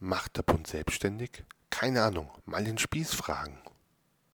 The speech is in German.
Macht der Bund selbstständig? Keine Ahnung, mal den Spieß fragen.